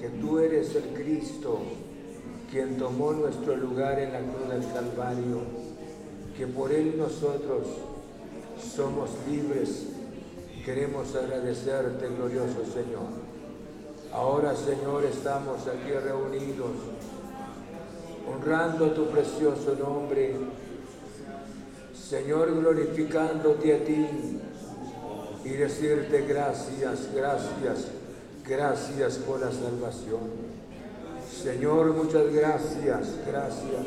que tú eres el Cristo, quien tomó nuestro lugar en la cruz del Calvario, que por Él nosotros somos libres. Queremos agradecerte, glorioso Señor. Ahora, Señor, estamos aquí reunidos, honrando tu precioso nombre. Señor, glorificándote a ti y decirte gracias, gracias, gracias por la salvación. Señor, muchas gracias, gracias.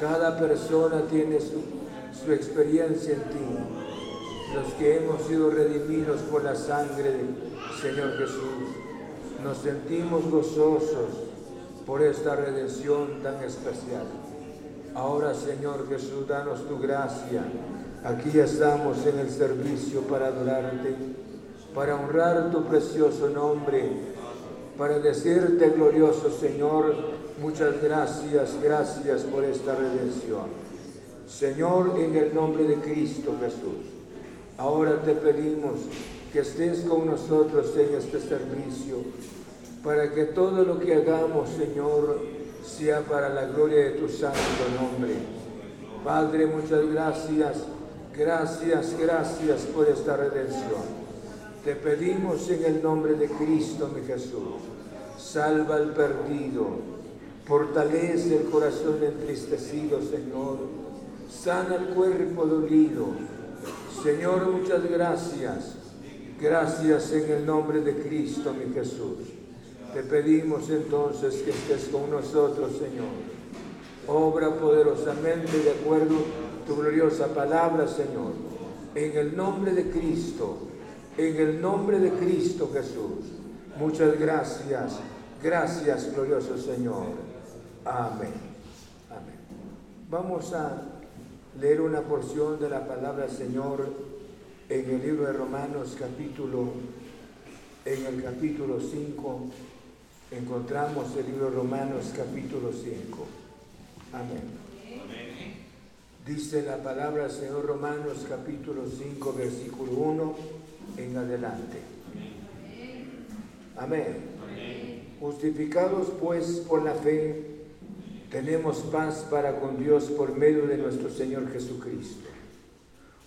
Cada persona tiene su, su experiencia en ti. Los que hemos sido redimidos por la sangre del Señor Jesús, nos sentimos gozosos por esta redención tan especial. Ahora, Señor Jesús, danos tu gracia. Aquí estamos en el servicio para adorarte, para honrar tu precioso nombre, para decirte, glorioso Señor, muchas gracias, gracias por esta redención. Señor, en el nombre de Cristo Jesús, ahora te pedimos que estés con nosotros en este servicio, para que todo lo que hagamos, Señor, sea para la gloria de tu santo nombre. Padre, muchas gracias, gracias, gracias por esta redención. Te pedimos en el nombre de Cristo, mi Jesús, salva al perdido, fortalece el corazón entristecido, Señor sana el cuerpo dolido. Señor, muchas gracias. Gracias en el nombre de Cristo, mi Jesús. Te pedimos entonces que estés con nosotros, Señor. Obra poderosamente de acuerdo a tu gloriosa palabra, Señor. En el nombre de Cristo, en el nombre de Cristo Jesús. Muchas gracias. Gracias, glorioso Señor. Amén. Amén. Vamos a leer una porción de la palabra Señor en el libro de Romanos capítulo, en el capítulo 5, encontramos el libro de Romanos capítulo 5. Amén. Dice la palabra Señor Romanos capítulo 5, versículo 1 en adelante. Amén. Justificados pues por la fe, tenemos paz para con Dios por medio de nuestro Señor Jesucristo,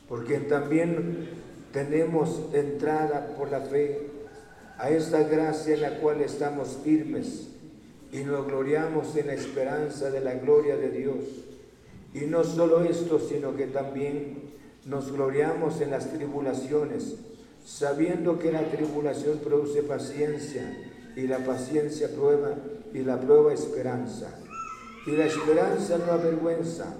porque también tenemos entrada por la fe a esta gracia en la cual estamos firmes y nos gloriamos en la esperanza de la gloria de Dios. Y no solo esto, sino que también nos gloriamos en las tribulaciones, sabiendo que la tribulación produce paciencia y la paciencia prueba y la prueba esperanza. Y la esperanza no avergüenza,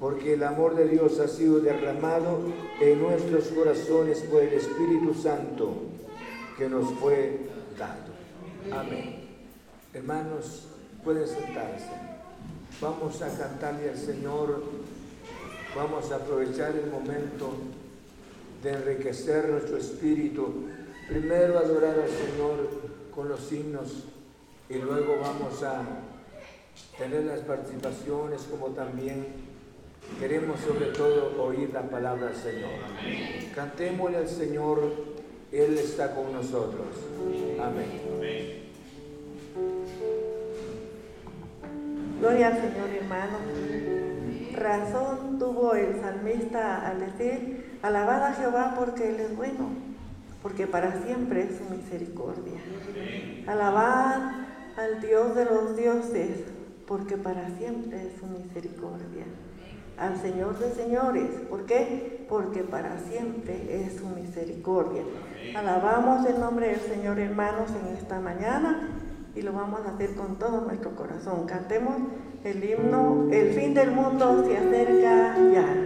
porque el amor de Dios ha sido derramado en nuestros corazones por el Espíritu Santo que nos fue dado. Amén. Hermanos, pueden sentarse. Vamos a cantarle al Señor. Vamos a aprovechar el momento de enriquecer nuestro espíritu. Primero adorar al Señor con los himnos y luego vamos a tener las participaciones como también queremos sobre todo oír la palabra del Señor. Cantémosle al Señor, Él está con nosotros. Amén. Gloria al Señor hermano. Razón tuvo el salmista al decir, alabada a Jehová porque Él es bueno, porque para siempre es su misericordia. Alabad al Dios de los dioses, porque para siempre es su misericordia. Al Señor de señores, ¿por qué? Porque para siempre es su misericordia. Alabamos el nombre del Señor, hermanos, en esta mañana y lo vamos a hacer con todo nuestro corazón. Cantemos el himno, el fin del mundo se acerca ya.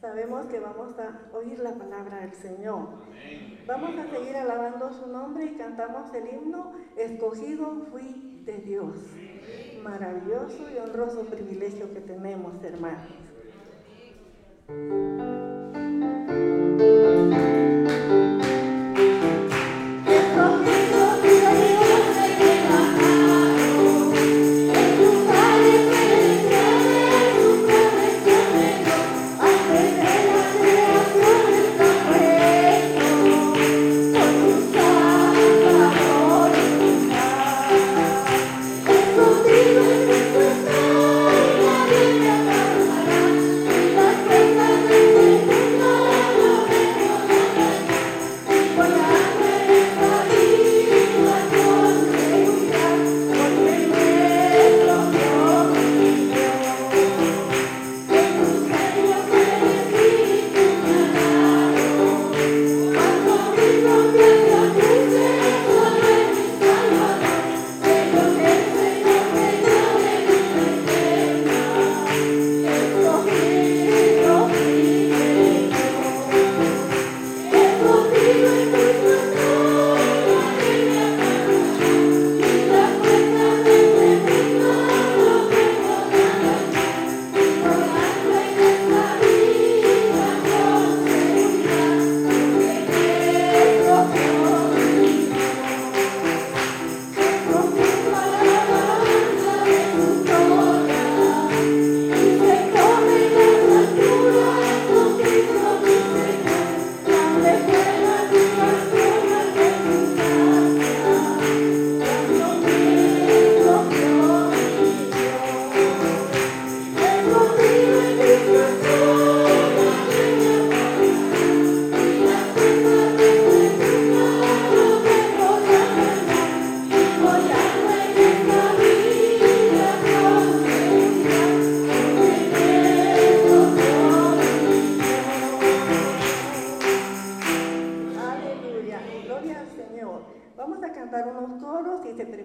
Sabemos que vamos a oír la palabra del Señor. Vamos a seguir alabando su nombre y cantamos el himno, escogido fui de Dios. Maravilloso y honroso privilegio que tenemos, hermanos.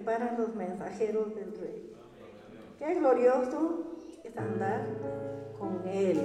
preparan los mensajeros del rey. Qué glorioso es andar con Él.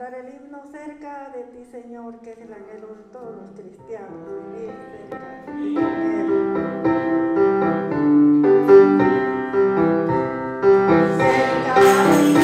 Cantar el himno cerca de ti, Señor, que es el anhelo de todos los cristianos, vivir cerca de Thank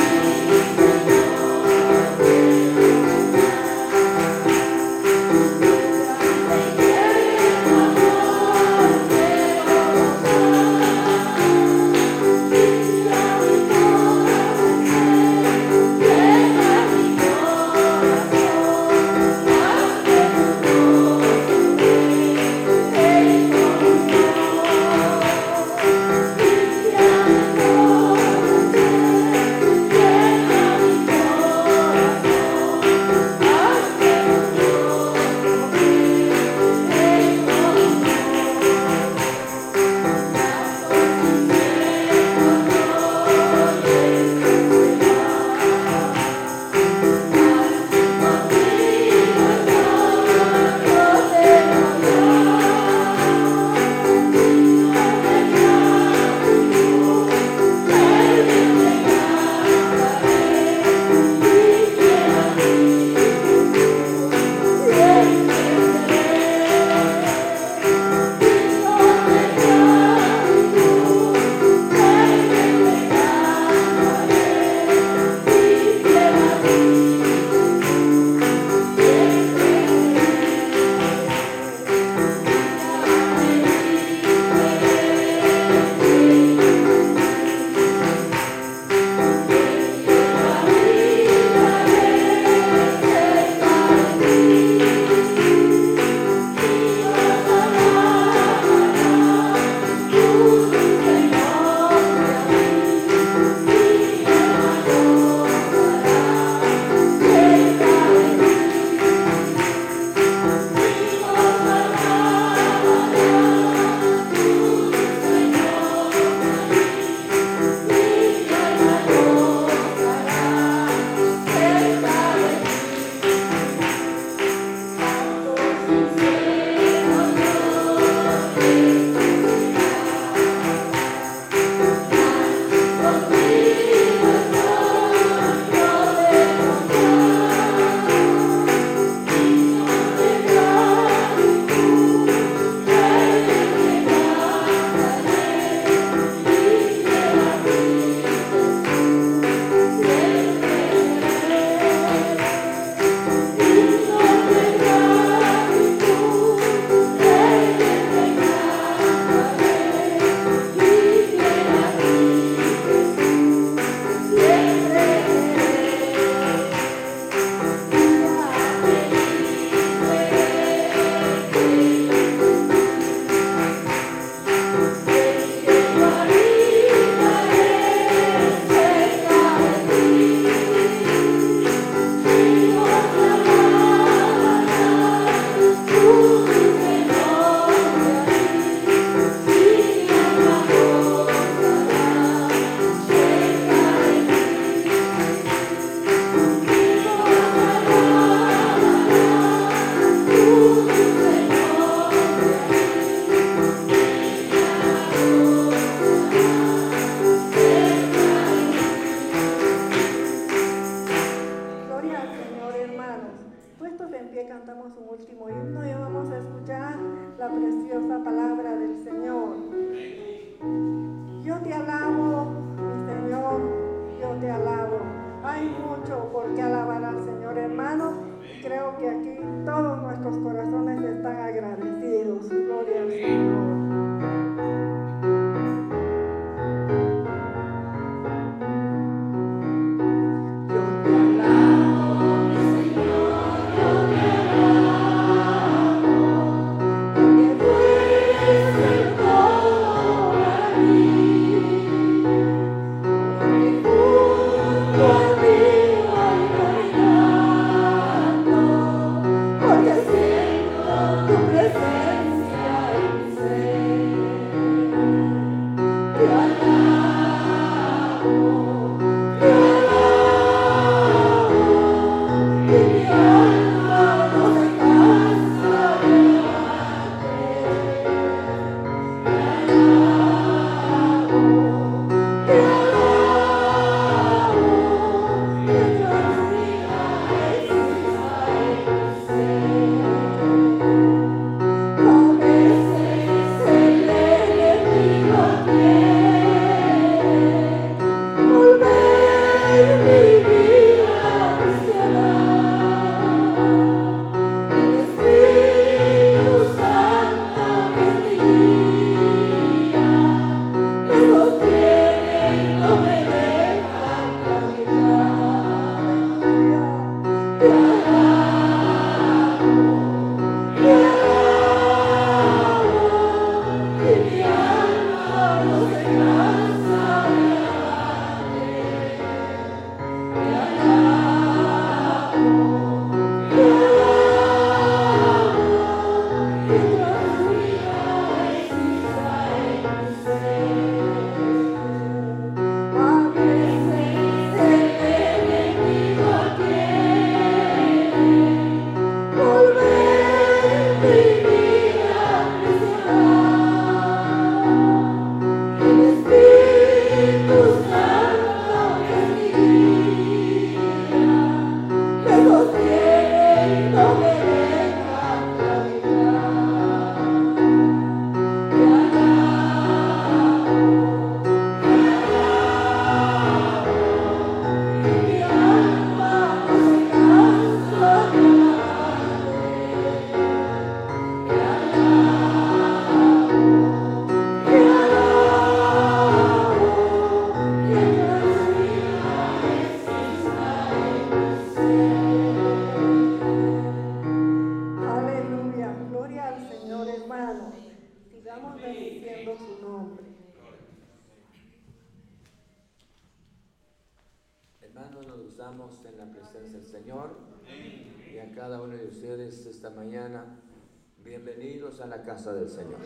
bienvenidos a la casa del Señor.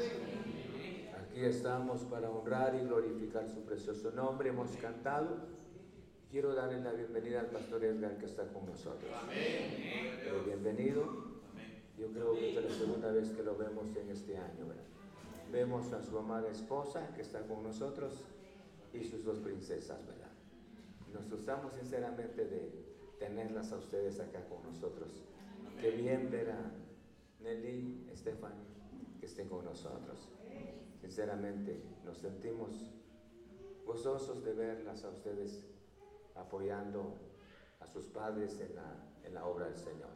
Aquí estamos para honrar y glorificar su precioso nombre. Hemos cantado. Quiero darle la bienvenida al pastor Edgar que está con nosotros. Eh, bienvenido. Yo creo que es la segunda vez que lo vemos en este año. Vemos a su amada esposa que está con nosotros y sus dos princesas, ¿verdad? Nos gustamos sinceramente de tenerlas a ustedes acá con nosotros. Qué bien ver a Nelly, Estefan, que estén con nosotros. Sinceramente, nos sentimos gozosos de verlas a ustedes apoyando a sus padres en la, en la obra del Señor.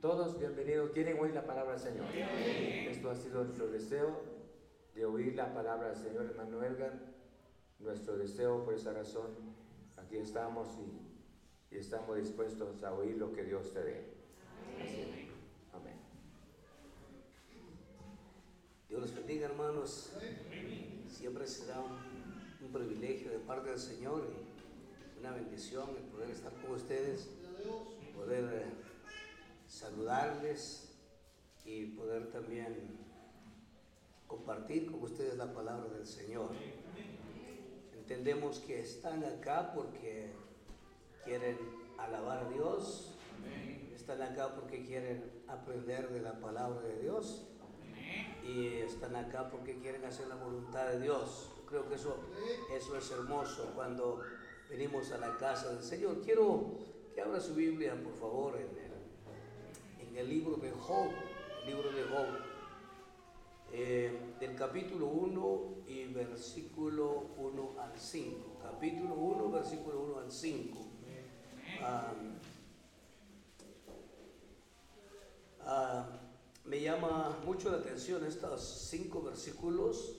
Todos bienvenidos. ¿Quieren oír la palabra del Señor? Esto ha sido nuestro deseo de oír la palabra del Señor, hermano Edgar. Nuestro deseo, por esa razón, aquí estamos y, y estamos dispuestos a oír lo que Dios te dé. Amén. Dios los bendiga, hermanos. Siempre será un, un privilegio de parte del Señor y una bendición el poder estar con ustedes, poder eh, saludarles y poder también compartir con ustedes la palabra del Señor. Entendemos que están acá porque quieren alabar a Dios, están acá porque quieren aprender de la palabra de Dios y están acá porque quieren hacer la voluntad de Dios. creo que eso, eso es hermoso cuando venimos a la casa del Señor. Quiero que abra su Biblia, por favor, en el en el libro de Job, el libro de Job, eh, del capítulo 1 y versículo 1 al 5. Capítulo 1, versículo 1 al 5. Ah, ah, me llama mucho la atención estos cinco versículos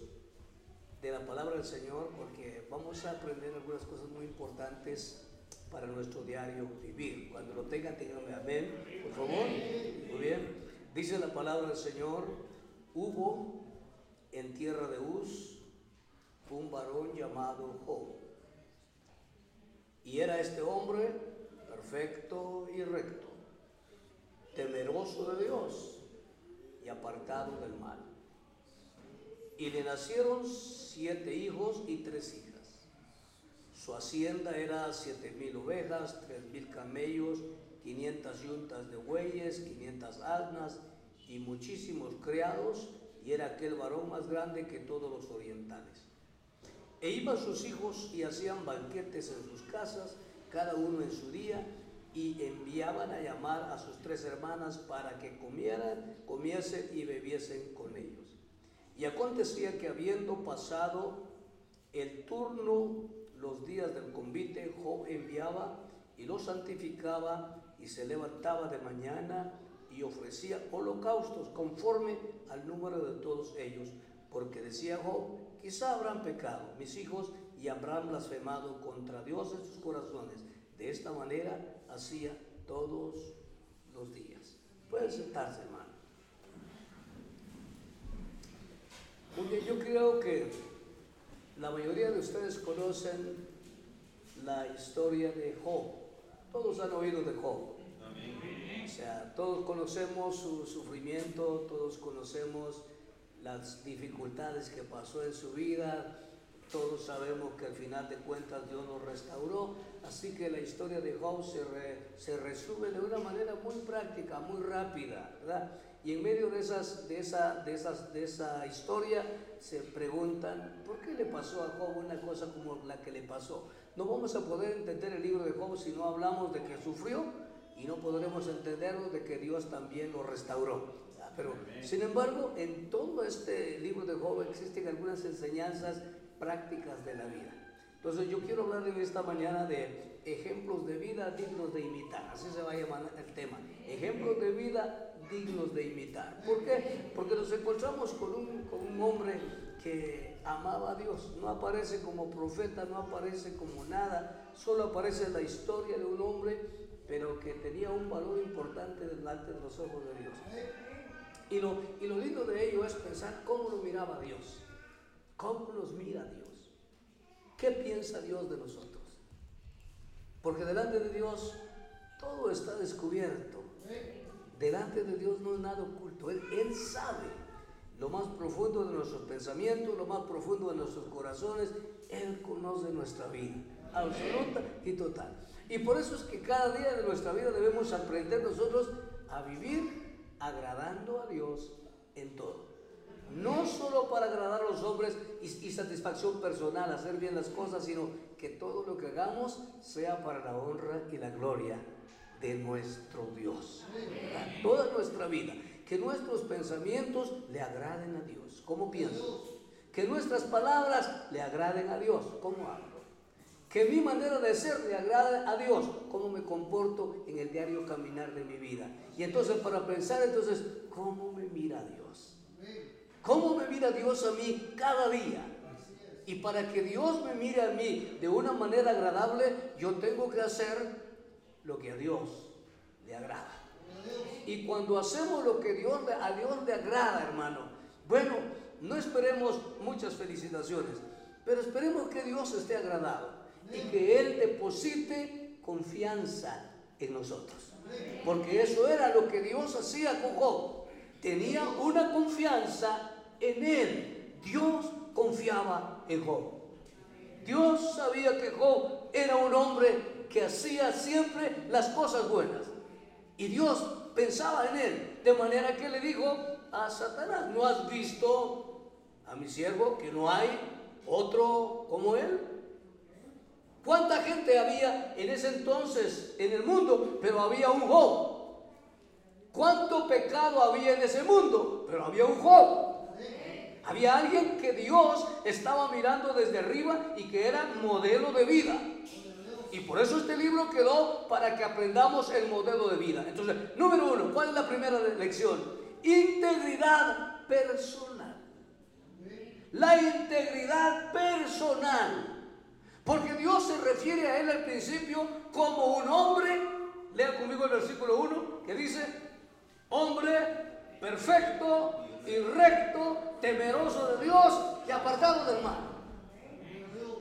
de la palabra del Señor porque vamos a aprender algunas cosas muy importantes para nuestro diario vivir. Cuando lo tengan, díganme amén, por favor. Muy bien. Dice la palabra del Señor, hubo en tierra de Uz un varón llamado Job. Y era este hombre perfecto y recto, temeroso de Dios y apartado del mal. Y le nacieron siete hijos y tres hijas. Su hacienda era siete mil ovejas, tres mil camellos, 500 yuntas de bueyes, 500 asnas y muchísimos criados, y era aquel varón más grande que todos los orientales. E iban sus hijos y hacían banquetes en sus casas, cada uno en su día, y enviaban a llamar a sus tres hermanas para que comieran, comiesen y bebiesen con ellos. Y acontecía que habiendo pasado el turno los días del convite, Job enviaba y los santificaba y se levantaba de mañana y ofrecía holocaustos conforme al número de todos ellos, porque decía Job, quizá habrán pecado mis hijos y habrán blasfemado contra Dios en sus corazones. De esta manera hacía todos los días. Pueden sentarse, hermano. Muy yo creo que la mayoría de ustedes conocen la historia de Job. Todos han oído de Job. O sea, todos conocemos su sufrimiento, todos conocemos las dificultades que pasó en su vida, todos sabemos que al final de cuentas Dios nos restauró, así que la historia de Job se, se resume de una manera muy práctica, muy rápida, ¿verdad? Y en medio de, esas, de, esa, de, esas, de esa historia se preguntan, ¿por qué le pasó a Job una cosa como la que le pasó? No vamos a poder entender el libro de Job si no hablamos de que sufrió y no podremos entenderlo de que Dios también lo restauró. Pero, sin embargo, en todo este libro de Job existen algunas enseñanzas prácticas de la vida. Entonces yo quiero hablar en esta mañana de ejemplos de vida dignos de imitar, así se va a llamar el tema, ejemplos de vida dignos de imitar. ¿Por qué? Porque nos encontramos con un, con un hombre que amaba a Dios, no aparece como profeta, no aparece como nada, solo aparece la historia de un hombre, pero que tenía un valor importante delante de los ojos de Dios. Y lo, y lo lindo de ello es pensar cómo lo miraba Dios. ¿Cómo nos mira Dios? ¿Qué piensa Dios de nosotros? Porque delante de Dios todo está descubierto. Delante de Dios no es nada oculto. Él, él sabe lo más profundo de nuestros pensamientos, lo más profundo de nuestros corazones. Él conoce nuestra vida, absoluta y total. Y por eso es que cada día de nuestra vida debemos aprender nosotros a vivir agradando a Dios en todo. No solo para agradar a los hombres y, satisfacción personal, hacer bien las cosas, sino que todo lo que hagamos sea para la honra y la gloria de nuestro Dios. Toda nuestra vida. Que nuestros pensamientos le agraden a Dios. ¿Cómo pienso? Que nuestras palabras le agraden a Dios. ¿Cómo hablo? Que mi manera de ser le agrade a Dios. ¿Cómo me comporto en el diario caminar de mi vida? Y entonces para pensar entonces, ¿cómo me mira Dios? ¿Cómo me mira Dios a mí cada día? Y para que Dios me mire a mí de una manera agradable, yo tengo que hacer lo que a Dios le agrada. Y cuando hacemos lo que Dios, a Dios le agrada, hermano, bueno, no esperemos muchas felicitaciones, pero esperemos que Dios esté agradado y que Él deposite confianza en nosotros. Porque eso era lo que Dios hacía con Job. Tenía una confianza en Él. Dios confiaba en Job. Dios sabía que Job era un hombre que hacía siempre las cosas buenas. Y Dios pensaba en él, de manera que le dijo a Satanás, ¿no has visto a mi siervo que no hay otro como él? ¿Cuánta gente había en ese entonces en el mundo? Pero había un Job. ¿Cuánto pecado había en ese mundo? Pero había un Job. Había alguien que Dios estaba mirando desde arriba y que era modelo de vida. Y por eso este libro quedó para que aprendamos el modelo de vida. Entonces, número uno, ¿cuál es la primera lección? Integridad personal. La integridad personal. Porque Dios se refiere a él al principio como un hombre, lea conmigo el versículo 1, que dice, hombre perfecto y recto, temeroso de Dios y apartado del mal.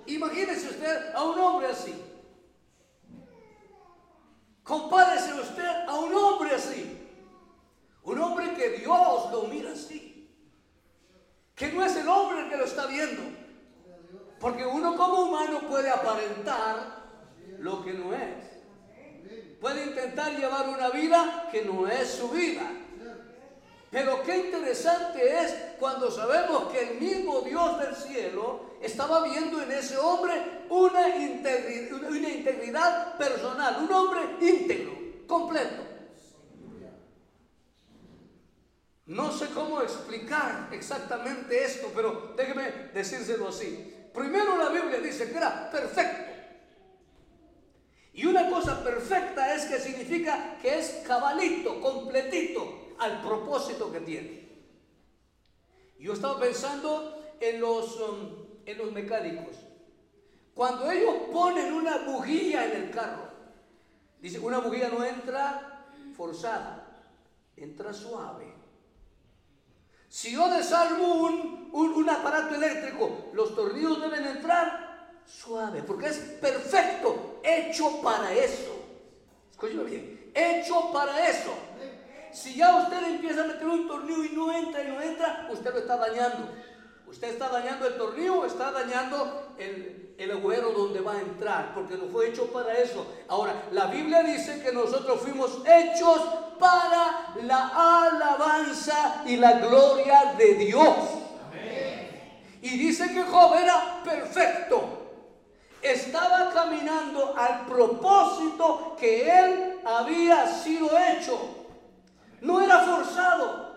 Imagínese usted a un hombre así. Compárese usted a un hombre así. Un hombre que Dios lo mira así. Que no es el hombre el que lo está viendo. Porque uno como humano puede aparentar lo que no es. Puede intentar llevar una vida que no es su vida. Pero qué interesante es cuando sabemos que el mismo Dios del cielo estaba viendo en ese hombre una integridad, personal, un hombre íntegro, completo. No sé cómo explicar exactamente esto, pero déjeme decírselo así. Primero la Biblia dice que era perfecto. Y una cosa perfecta es que significa que es cabalito, completito, al propósito que tiene. Yo estaba pensando en los, um, en los mecánicos. Cuando ellos ponen una bujía en el carro, dice, una bujía no entra forzada, entra suave. Si yo desarmo un, un, aparato eléctrico, los tornillos deben entrar suave, porque es perfecto, hecho para eso. Escúchame bien, hecho para eso. Si ya usted empieza a meter un tornillo y no entra y no entra, usted lo está dañando. Usted está dañando el tornillo, está dañando el, el agujero donde va a entrar, porque no fue hecho para eso. Ahora, la Biblia dice que nosotros fuimos hechos para la alabanza y la gloria de Dios. Y dice que Job era perfecto. Estaba caminando al propósito que él había sido hecho. No era forzado.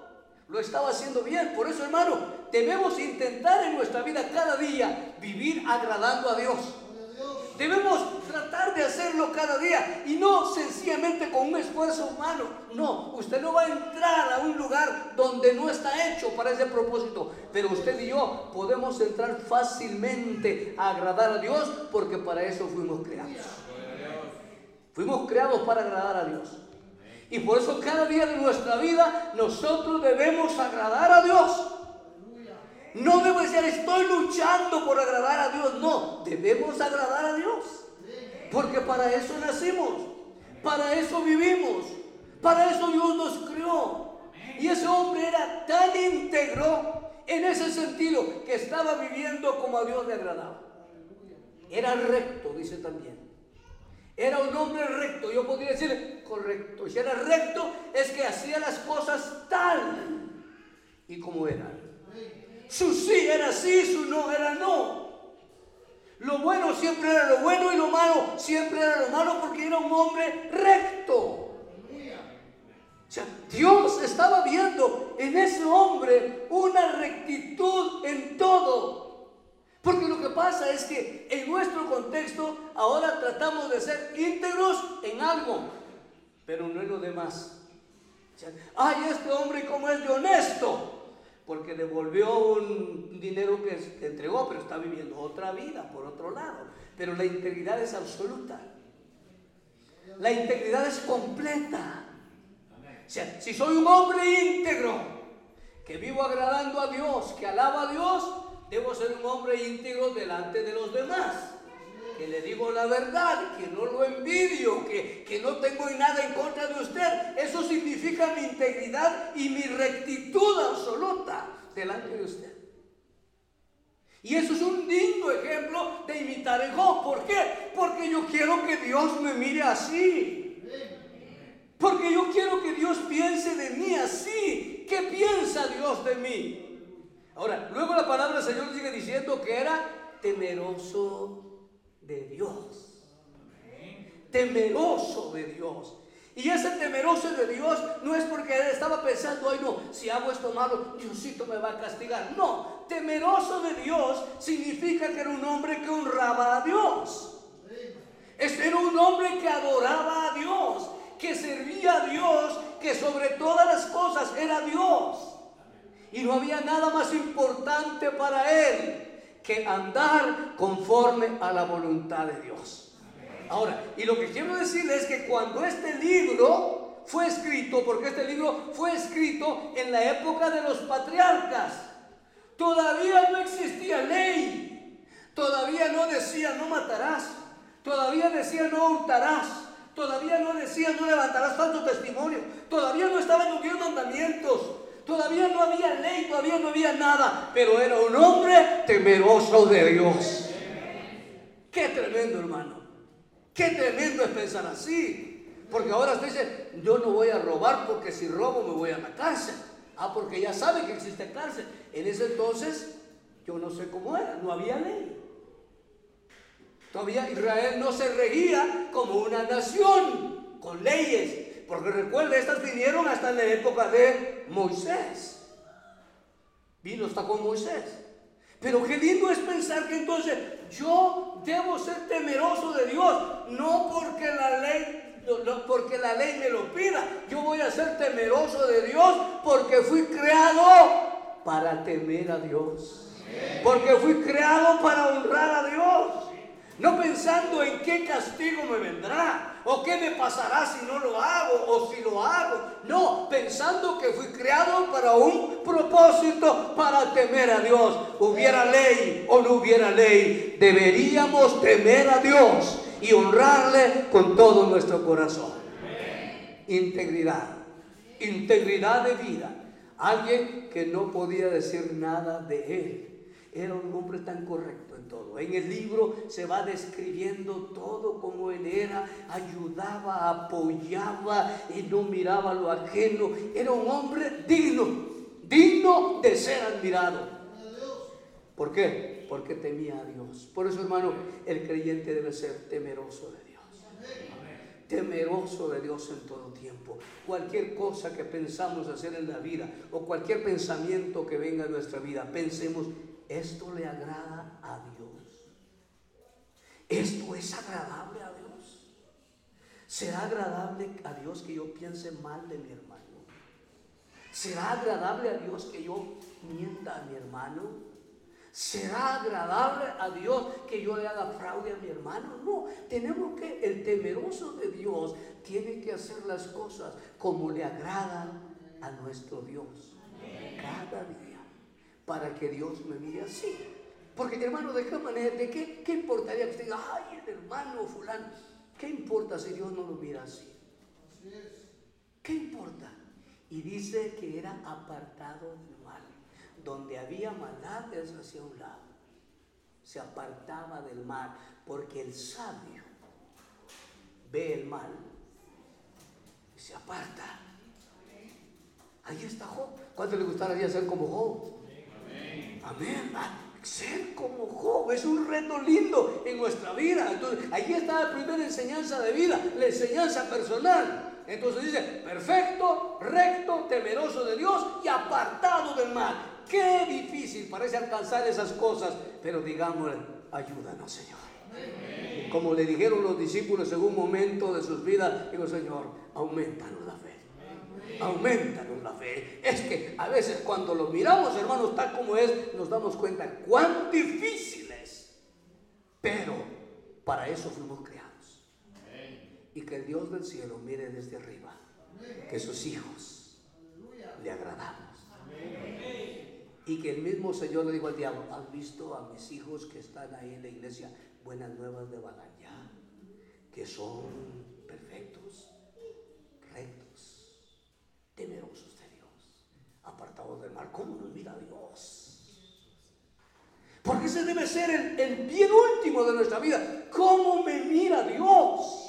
Lo estaba haciendo bien. Por eso, hermano, debemos intentar en nuestra vida cada día vivir agradando a Dios. Debemos tratar de hacerlo cada día y no sencillamente con un esfuerzo humano. No, usted no va a entrar a un lugar donde no está hecho para ese propósito. Pero usted y yo podemos entrar fácilmente a agradar a Dios porque para eso fuimos creados. Fuimos creados para agradar a Dios. Y por eso cada día de nuestra vida nosotros debemos agradar a Dios. No debo decir, estoy luchando por agradar a Dios. No, debemos agradar a Dios. Porque para eso nacimos, para eso vivimos, para eso Dios nos creó. Y ese hombre era tan íntegro en ese sentido que estaba viviendo como a Dios le agradaba. Era recto, dice también. Era un hombre recto. Yo podría decir correcto. Si era recto, es que hacía las cosas tal y como eran. Su sí era sí, su no era no. Lo bueno siempre era lo bueno y lo malo siempre era lo malo porque era un hombre recto. O sea, Dios estaba viendo en ese hombre una rectitud en todo. Porque lo que pasa es que en nuestro contexto ahora tratamos de ser íntegros en algo, pero no en lo demás. Ay, este hombre cómo es de honesto, porque devolvió un dinero que entregó, pero está viviendo otra vida por otro lado. Pero la integridad es absoluta. La integridad es completa. O sea, si soy un hombre íntegro, que vivo agradando a Dios, que alaba a Dios, debo ser un hombre íntegro delante de los demás. Que le digo la verdad, que no lo envidio, que, que no tengo nada en contra de usted. Eso significa mi integridad y mi rectitud absoluta delante de usted. Y eso es un lindo ejemplo de imitar el Job. ¿Por qué? Porque yo quiero que Dios me mire así. Porque yo quiero que Dios piense de mí así. ¿Qué piensa Dios de mí? Ahora, luego la palabra del Señor sigue diciendo que era temeroso de Dios. Temeroso de Dios. Y ese temeroso de Dios no es porque estaba pensando, ay no, si hago esto malo, Diosito me va a castigar. No, temeroso de Dios significa que era un hombre que honraba a Dios. Este era un hombre que adoraba a Dios, que servía a Dios, que sobre todas las cosas era Dios. Y no había nada más importante para él que andar conforme a la voluntad de Dios. Ahora, y lo que quiero decirle es que cuando este libro fue escrito, porque este libro fue escrito en la época de los patriarcas, todavía no existía ley, todavía no decía no matarás, todavía decía no hurtarás, todavía no decía no levantarás falso testimonio, todavía no estaban los diez mandamientos, Todavía no había ley, todavía no había nada, pero era un hombre temeroso de Dios. Qué tremendo, hermano. Qué tremendo es pensar así. Porque ahora usted dice, yo no voy a robar porque si robo me voy a la cárcel. Ah, porque ya sabe que existe cárcel. En ese entonces, yo no sé cómo era, no había ley. Todavía Israel no se regía como una nación con leyes, porque recuerde, estas vinieron hasta en la época de Moisés. Vino hasta con Moisés. Pero qué lindo es pensar que entonces yo debo ser temeroso de Dios, no porque la ley, no, porque la ley me lo pida. Yo voy a ser temeroso de Dios porque fui creado para temer a Dios. Porque fui creado para honrar a Dios. No pensando en qué castigo me vendrá ¿O qué me pasará si no lo hago? ¿O si lo hago? No, pensando que fui creado para un propósito, para temer a Dios. Hubiera ley o no hubiera ley, deberíamos temer a Dios y honrarle con todo nuestro corazón. Integridad, integridad de vida. Alguien que no podía decir nada de él. Era un hombre tan correcto en el libro se va describiendo todo como él era, ayudaba, apoyaba y no miraba lo ajeno. Era un hombre digno, digno de ser admirado. ¿Por qué? Porque temía a Dios. Por eso, hermano, el creyente debe ser temeroso de Dios. Temeroso de Dios en todo tiempo. Cualquier cosa que pensamos hacer en la vida o cualquier pensamiento que venga en nuestra vida, pensemos, esto le agrada a. ¿Esto es agradable a Dios? ¿Será agradable a Dios que yo piense mal de mi hermano? ¿Será agradable a Dios que yo mienta a mi hermano? ¿Será agradable a Dios que yo le haga fraude a mi hermano? No, tenemos que, el temeroso de Dios tiene que hacer las cosas como le agradan a nuestro Dios. Cada día. para que Dios me mire así. Porque hermano, ¿de qué de qué, importaría que usted diga, ay, el hermano fulano? ¿Qué importa si Dios no lo mira así? ¿Qué importa? Y dice que era apartado del mal. Donde había maldad, él se hacía un lado. Se apartaba del mal. Porque el sabio ve el mal y se aparta. Ahí está Job. ¿Cuánto le gustaría ser como Job? Amén. Ah, ser como Job es un reto lindo en nuestra vida. Entonces, ahí está la primera enseñanza de vida, la enseñanza personal. Entonces dice, perfecto, recto, temeroso de Dios y apartado del mal. Qué difícil parece alcanzar esas cosas, pero digámosle, ayúdanos, Señor. Como le dijeron los discípulos en un momento de sus vidas, digo, Señor, aumentanos la fe. Aumentanos la fe. Es que a veces cuando lo miramos, hermanos, tal como es, nos damos cuenta cuán difícil es. Pero para eso fuimos creados y que el Dios del cielo mire desde arriba, que sus hijos le agradamos. Y que el mismo Señor le dijo al diablo, ¿has visto a mis hijos que están ahí en la iglesia? Buenas nuevas de Balanyá, que son perfectos, temerosos de Dios, apartados del mal. ¿Cómo nos mira Dios? Porque ese debe ser el, el bien último de nuestra vida. ¿Cómo me mira Dios?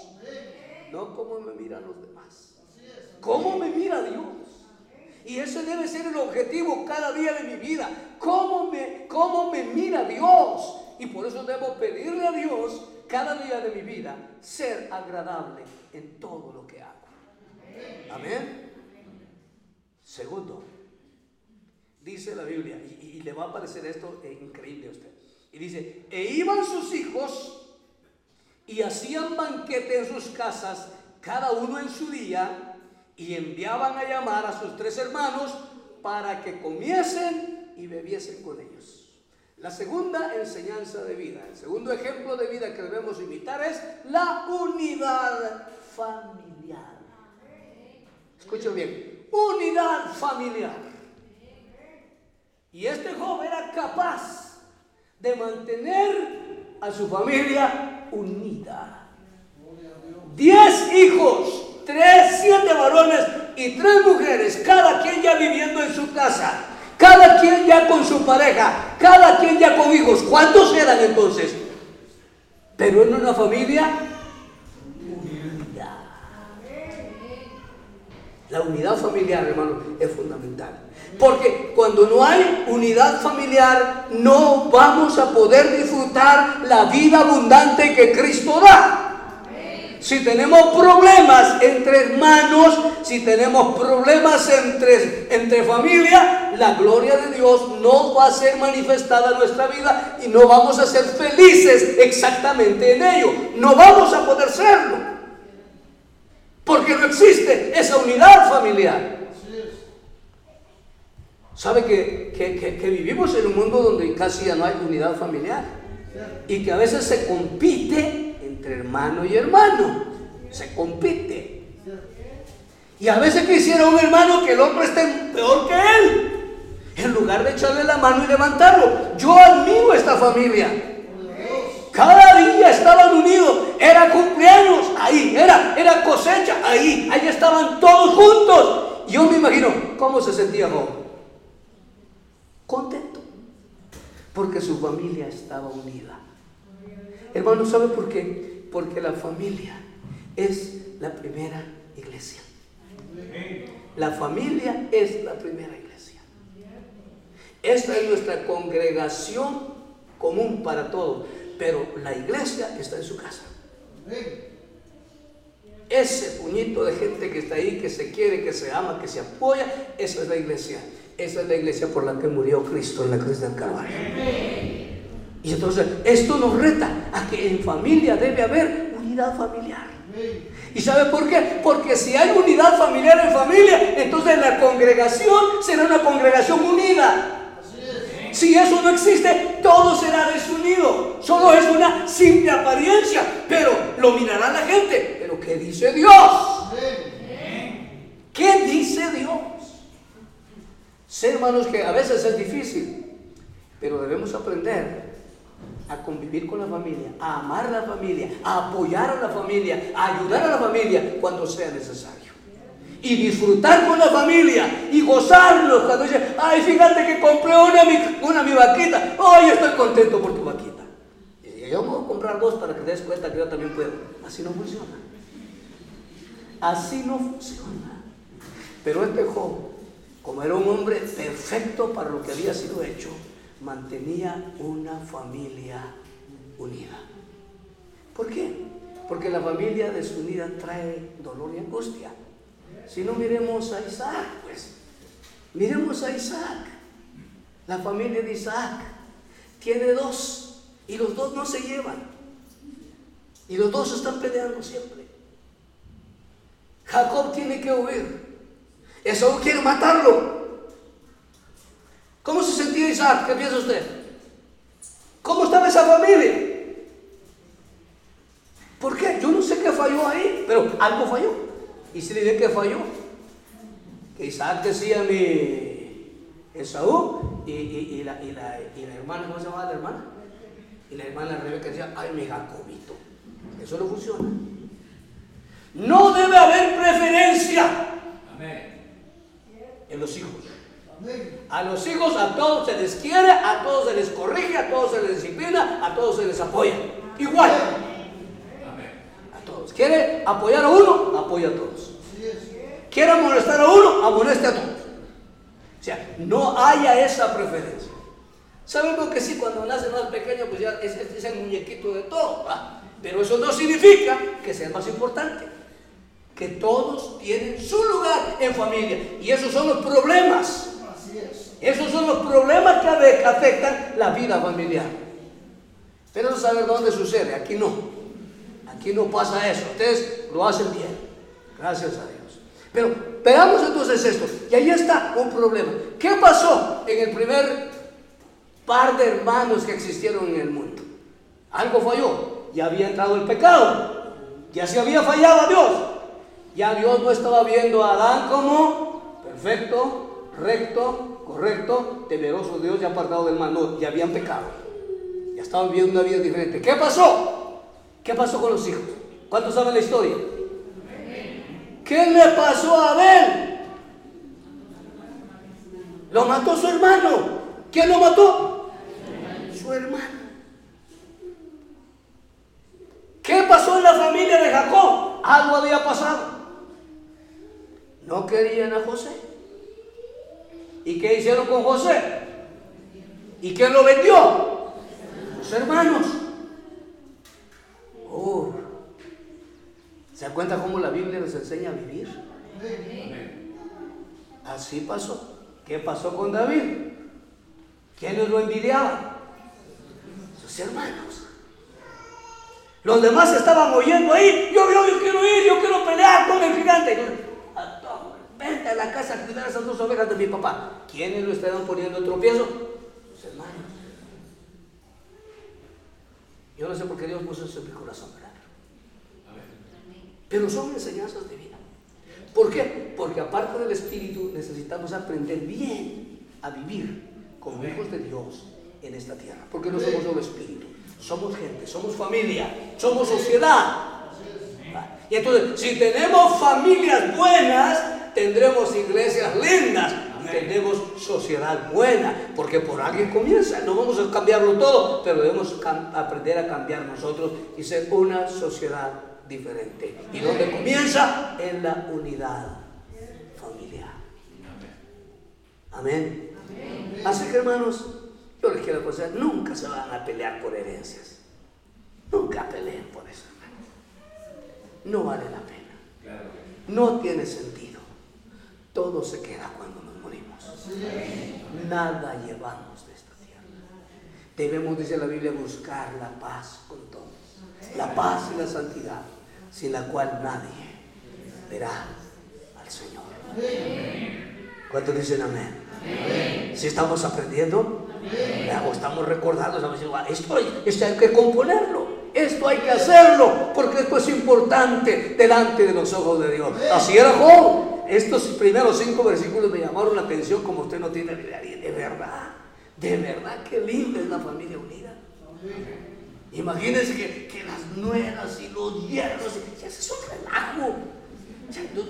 no cómo me miran los demás. ¿Cómo me mira Dios? Y ese debe ser el objetivo cada día de mi vida. ¿Cómo me, cómo me mira Dios? Y por eso debo pedirle a Dios cada día de mi vida ser agradable en todo lo que hago. Amén. Segundo, dice la Biblia, y, le va a parecer esto increíble a usted. Y dice, e iban sus hijos y hacían banquete en sus casas, cada uno en su día, y enviaban a llamar a sus tres hermanos para que comiesen y bebiesen con ellos. La segunda enseñanza de vida, el segundo ejemplo de vida que debemos imitar es la unidad familiar. Escuchen bien, unidad familiar. Y este joven era capaz de mantener a su familia unida. Diez hijos, tres, siete varones y tres mujeres, cada quien ya viviendo en su casa, cada quien ya con su pareja, cada quien ya con hijos. ¿Cuántos eran entonces? Pero en una familia unida. La unidad familiar, hermano, es fundamental. Porque cuando no hay unidad familiar, no vamos a poder disfrutar la vida abundante que Cristo da. Si tenemos problemas entre hermanos, si tenemos problemas entre, entre familia, la gloria de Dios no va a ser manifestada en nuestra vida y no vamos a ser felices exactamente en ello. No vamos a poder serlo. Porque no existe esa unidad familiar. ¿Sabe que, vivimos en un mundo donde casi ya no hay unidad familiar? Y que a veces se compite entre hermano y hermano. Se compite. Y a veces quisiera un hermano que el otro esté peor que él. En lugar de echarle la mano y levantarlo. Yo admiro esta familia. Cada día estaban unidos. Era cumpleaños, ahí. Era, era cosecha, ahí. Ahí estaban todos juntos. Yo me imagino cómo se sentía Job contento, porque su familia estaba unida. Hermano, ¿sabe por qué? Porque la familia es la primera iglesia. La familia es la primera iglesia. Esta es nuestra congregación común para todos, pero la iglesia está en su casa. Ese puñito de gente que está ahí, que se quiere, que se ama, que se apoya, esa es la iglesia. Esa es la iglesia por la que murió Cristo en la cruz del Calvario. Y entonces esto nos reta a que en familia debe haber unidad familiar. ¿Y sabe por qué? Porque si hay unidad familiar en familia, entonces la congregación será una congregación unida. Si eso no existe, todo será desunido. Solo es una simple apariencia, pero lo mirará la gente. Pero ¿qué dice Dios? ¿Qué dice Dios? Sé, hermanos, que a veces es difícil. Pero debemos aprender a convivir con la familia, a amar a la familia, a apoyar a la familia, a ayudar a la familia cuando sea necesario. Y disfrutar con la familia y gozarlos cuando dice, ay, fíjate que compré una, una mi vaquita, hoy estoy contento por tu vaquita. Y yo a comprar dos para que te des cuenta que yo también puedo. Así no funciona. Así no funciona. Pero este Job, como era un hombre perfecto para lo que había sido hecho, mantenía una familia unida. ¿Por qué? Porque la familia desunida trae dolor y angustia. Si no miremos a Isaac, pues, miremos a Isaac. La familia de Isaac tiene dos y los dos no se llevan. Y los dos están peleando siempre. Jacob tiene que huir. Esaú quiere matarlo. ¿Cómo se sentía Isaac? ¿Qué piensa usted? ¿Cómo estaba esa familia? ¿Por qué? Yo no sé qué falló ahí, pero algo falló. ¿Y si le que falló? Que Isaac decía mi Esaú y, la, hermana, ¿cómo se llamaba la hermana? Y la hermana Rebeca decía, ay, mi Jacobito. Eso no funciona. No debe haber preferencia en los hijos. A los hijos a todos se les quiere, a todos se les corrige, a todos se les disciplina, a todos se les apoya. Igual. ¿Quiere apoyar a uno? Apoya a todos. ¿Quiere amonestar a uno? Amoneste a todos. O sea, no haya esa preferencia. Sabemos que sí, cuando nace más pequeño, pues ya es, es el muñequito de todo. Pero eso no significa que sea más importante. Que todos tienen su lugar en familia. Y esos son los problemas esos son los problemas que afectan la vida familiar. Pero no saber dónde sucede, aquí no. Aquí no pasa eso. Ustedes lo hacen bien. Gracias a Dios. Pero veamos entonces esto. Y ahí está un problema. ¿Qué pasó en el primer par de hermanos que existieron en el mundo? Algo falló. Ya había entrado el pecado. Ya se había fallado a Dios. Ya Dios no estaba viendo a Adán como perfecto, recto, correcto, temeroso de Dios y apartado del mal. No, ya habían pecado. Ya estaban viviendo una vida diferente. ¿Qué pasó? ¿Qué pasó con los hijos? ¿Cuántos saben la historia? ¿Qué le pasó a Abel? Lo mató su hermano. ¿Quién lo mató? Su hermano. ¿Qué pasó en la familia de Jacob? Algo había pasado. No querían a José. ¿Y qué hicieron con José? ¿Y quién lo vendió? Sus hermanos. Oh. ¿Se da cuenta cómo la Biblia nos enseña a vivir? Así pasó. ¿Qué pasó con David? ¿Quiénes lo envidiaban? Sus hermanos. Los demás estaban oyendo ahí. Yo, yo, yo quiero ir, yo quiero pelear con el gigante. Vente a la casa a cuidar a esas dos ovejas de mi papá. ¿Quiénes lo estaban poniendo en tropiezo? Sus hermanos. Yo no sé por qué Dios puso eso en mi corazón, ¿verdad? Pero son enseñanzas de vida. ¿Por qué? Porque aparte del Espíritu necesitamos aprender bien a vivir como hijos de Dios en esta tierra. Porque no somos solo Espíritu, somos gente, somos familia, somos sociedad. Y entonces, si tenemos familias buenas, tendremos iglesias lindas y tendremos sociedad buena, porque por alguien comienza. No vamos a cambiarlo todo, pero debemos aprender a cambiar nosotros y ser una sociedad diferente. ¿Y donde comienza? En la unidad familiar. Amén. Así que hermanos, yo les quiero decir, nunca se van a pelear por herencias. Nunca peleen por eso. No vale la pena. No tiene sentido. Todo se queda cuando nos morimos. Nada llevamos de esta tierra. Debemos, dice la Biblia, buscar la paz con todos. La paz y la santidad, sin la cual nadie verá al Señor. ¿Cuántos dicen amén? Si estamos aprendiendo, o estamos recordando, estamos diciendo, esto, esto hay que componerlo. Esto hay que hacerlo porque esto es importante delante de los ojos de Dios. Así era Job. Estos primeros cinco versículos me llamaron la atención como usted no tiene idea, de verdad. De verdad que linda es la familia unida. Imagínense que, las nueras y los yernos, ya es un relajo.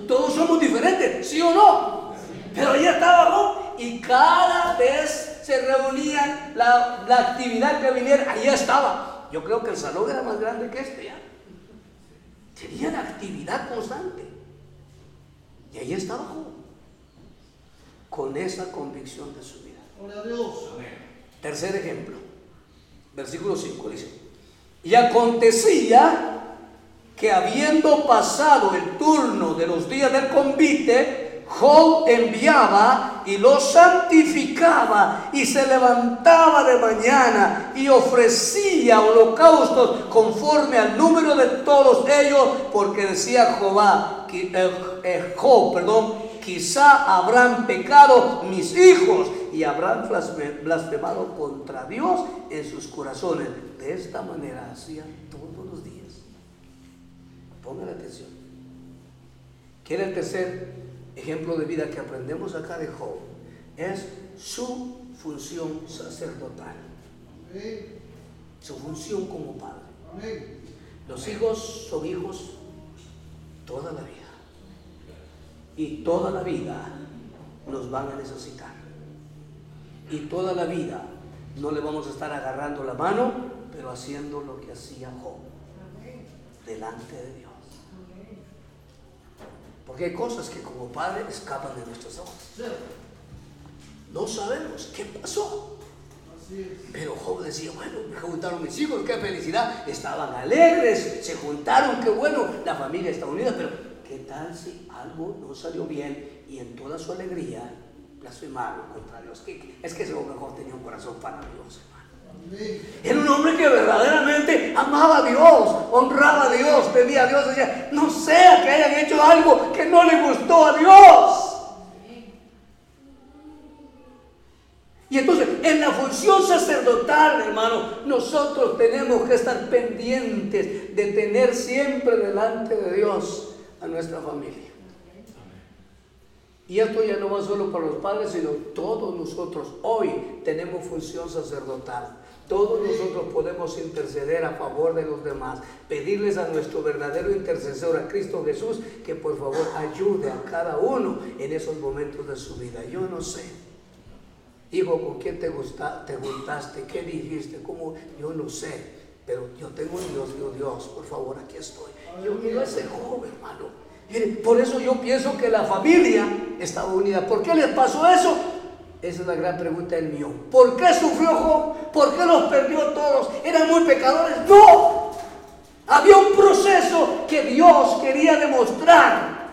todos somos diferentes, ¿sí o no? Pero ahí estaba Job y cada vez se reunían la, la actividad que viniera, ahí estaba. Yo creo que el salón era más grande que este ya. Tenían actividad constante. Y ahí estaba Job, con esa convicción de su vida. Tercer ejemplo, versículo 5 dice, y acontecía que habiendo pasado el turno de los días del convite, Job enviaba y los santificaba y se levantaba de mañana y ofrecía holocaustos conforme al número de todos ellos, porque decía Jehová, eh, eh, Job, perdón, quizá habrán pecado mis hijos y habrán blasfemado contra Dios en sus corazones. De esta manera hacían todos los días. Pongan atención. ¿Quiere el tercer ejemplo de vida que aprendemos acá de Job? Es su función sacerdotal. Su función como padre. Los hijos son hijos toda la vida y toda la vida nos van a necesitar. Y toda la vida no le vamos a estar agarrando la mano, pero haciendo lo que hacía Job delante de Dios. Porque hay cosas que como padre escapan de nuestros ojos. No sabemos qué pasó. Pero Job decía, bueno, me juntaron mis hijos, qué felicidad. Estaban alegres, se juntaron, qué bueno, la familia está unida, pero ¿qué tal si algo no salió bien y en toda su alegría blasfemaron contra Dios? Es que ese hombre tenía un corazón para Dios, hermano. Era un hombre que verdaderamente amaba a Dios, honraba a Dios, temía a Dios. Decía, no sea que hayan hecho algo que no le gustó a Dios. Y entonces, en la función sacerdotal, hermano, nosotros tenemos que estar pendientes de tener siempre delante de Dios a nuestra familia. Y esto ya no va solo para los padres, sino todos nosotros hoy tenemos función sacerdotal. Todos nosotros podemos interceder a favor de los demás, pedirles a nuestro verdadero intercesor, a Cristo Jesús, que por favor ayude a cada uno en esos momentos de su vida. Yo no sé, hijo, ¿con quién te, gusta, te? ¿Qué dijiste? ¿Cómo? Yo no sé, pero yo tengo un Dios, Dios, Dios, por favor, aquí estoy. Yo miro a ese joven, hermano. Por eso yo pienso que la familia estaba unida. ¿Por qué le pasó eso? Esa es la gran pregunta del mío. ¿Por qué sufrió? ¿Por qué los perdió todos? ¿Eran muy pecadores? No. Había un proceso que Dios quería demostrar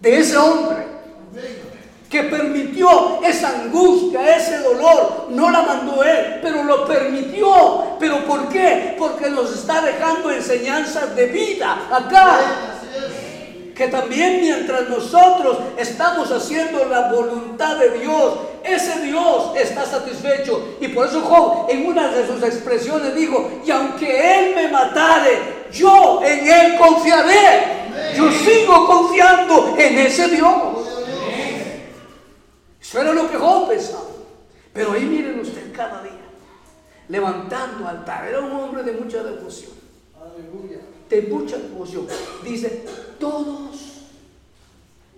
de ese hombre que permitió esa angustia, ese dolor. No la mandó Él, pero lo permitió. ¿Pero por qué? Porque nos está dejando enseñanzas de vida acá. Que también mientras nosotros estamos haciendo la voluntad de Dios, ese Dios está satisfecho. Y por eso Job en una de sus expresiones dijo, y aunque Él me matare, yo en Él confiaré. Yo sigo confiando en ese Dios. Eso era lo que Job pensaba. Pero ahí miren usted cada día, levantando altar. Era un hombre de mucha devoción. De mucha devoción. Dice, todos